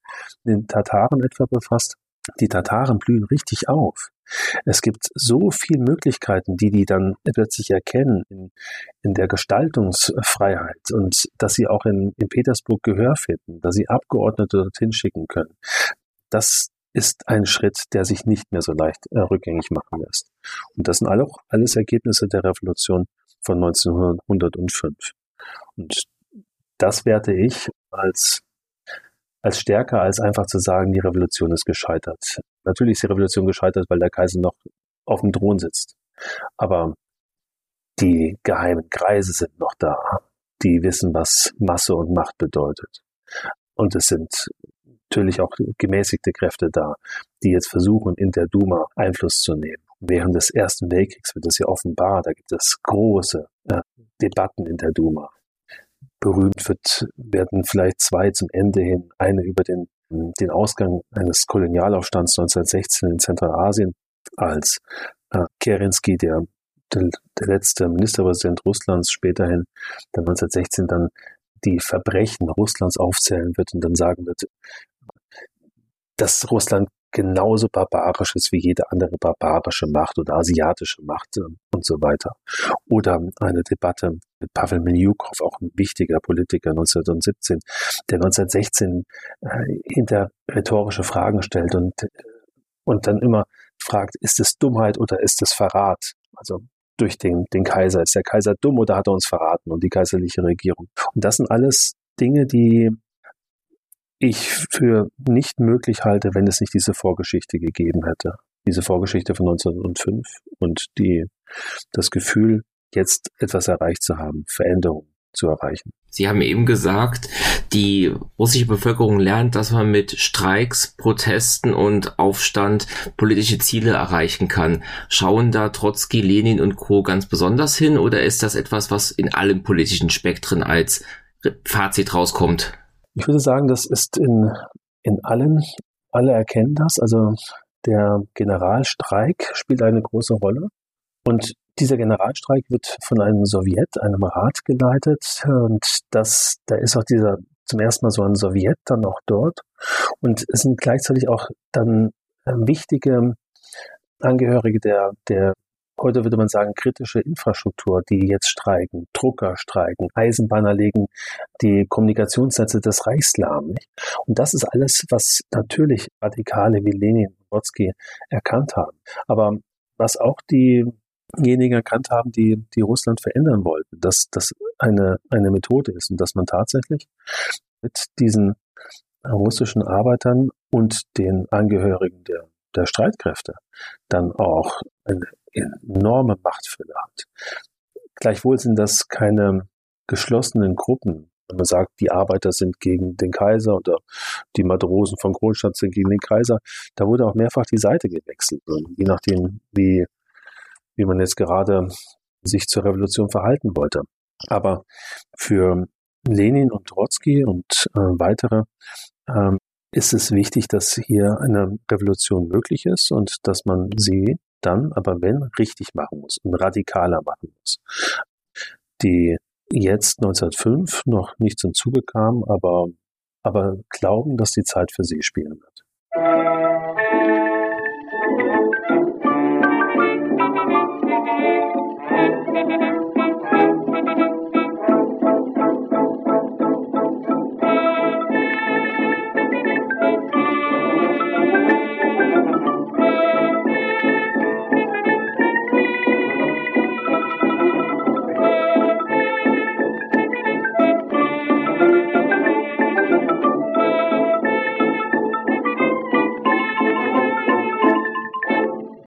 den Tataren etwa befasst, die Tataren blühen richtig auf. Es gibt so viele Möglichkeiten, die die dann plötzlich erkennen in, in der Gestaltungsfreiheit und dass sie auch in, in Petersburg Gehör finden, dass sie Abgeordnete dorthin schicken können. Das ist ein Schritt, der sich nicht mehr so leicht äh, rückgängig machen lässt. Und das sind auch alles Ergebnisse der Revolution von 1905. Und das werte ich als, als stärker, als einfach zu sagen, die Revolution ist gescheitert. Natürlich ist die Revolution gescheitert, weil der Kaiser noch auf dem Thron sitzt. Aber die geheimen Kreise sind noch da. Die wissen, was Masse und Macht bedeutet. Und es sind natürlich auch gemäßigte Kräfte da, die jetzt versuchen, in der Duma Einfluss zu nehmen. Während des Ersten Weltkriegs wird das ja offenbar, da gibt es große äh, Debatten in der Duma. Berühmt wird, werden vielleicht zwei zum Ende hin, eine über den, den Ausgang eines Kolonialaufstands 1916 in Zentralasien, als äh, Kerensky, der, der, der letzte Ministerpräsident Russlands, späterhin, dann 1916 dann die Verbrechen Russlands aufzählen wird und dann sagen wird, dass Russland genauso barbarisch ist wie jede andere barbarische Macht oder asiatische Macht ähm, und so weiter. Oder eine Debatte mit Pavel Miljukov, auch ein wichtiger Politiker 1917, der 1916 äh, hinter rhetorische Fragen stellt und, und dann immer fragt, ist es Dummheit oder ist es Verrat? Also durch den, den Kaiser. Ist der Kaiser dumm oder hat er uns verraten und die kaiserliche Regierung? Und das sind alles Dinge, die ich für nicht möglich halte, wenn es nicht diese Vorgeschichte gegeben hätte. Diese Vorgeschichte von 1905 und die, das Gefühl, jetzt etwas erreicht zu haben, Veränderung zu erreichen. Sie haben eben gesagt, die russische Bevölkerung lernt, dass man mit Streiks, Protesten und Aufstand politische Ziele erreichen kann. Schauen da Trotzki, Lenin und Co. ganz besonders hin oder ist das etwas, was in allen politischen Spektren als Fazit rauskommt? Ich würde sagen, das ist in, in allen, alle erkennen das. Also der Generalstreik spielt eine große Rolle. Und dieser Generalstreik wird von einem Sowjet, einem Rat geleitet. Und das, da ist auch dieser zum ersten Mal so ein Sowjet dann auch dort. Und es sind gleichzeitig auch dann äh, wichtige Angehörige der, der heute würde man sagen, kritische Infrastruktur, die jetzt streiken, Drucker streiken, Eisenbahner legen die Kommunikationsnetze des Reichs lahm. Nicht? Und das ist alles, was natürlich Radikale wie Lenin und Brodsky erkannt haben. Aber was auch diejenigen erkannt haben, die, die Russland verändern wollten, dass das eine, eine Methode ist und dass man tatsächlich mit diesen russischen Arbeitern und den Angehörigen der, der Streitkräfte dann auch eine enorme Machtfülle hat. Gleichwohl sind das keine geschlossenen Gruppen. Wenn man sagt, die Arbeiter sind gegen den Kaiser oder die Matrosen von Kronstadt sind gegen den Kaiser, da wurde auch mehrfach die Seite gewechselt, je nachdem, wie, wie man jetzt gerade sich zur Revolution verhalten wollte. Aber für Lenin und Trotzki und äh, weitere ähm, ist es wichtig, dass hier eine Revolution möglich ist und dass man sie dann aber wenn richtig machen muss und radikaler machen muss. Die jetzt 1905 noch nicht zum Zuge kamen, aber, aber glauben, dass die Zeit für sie spielen wird.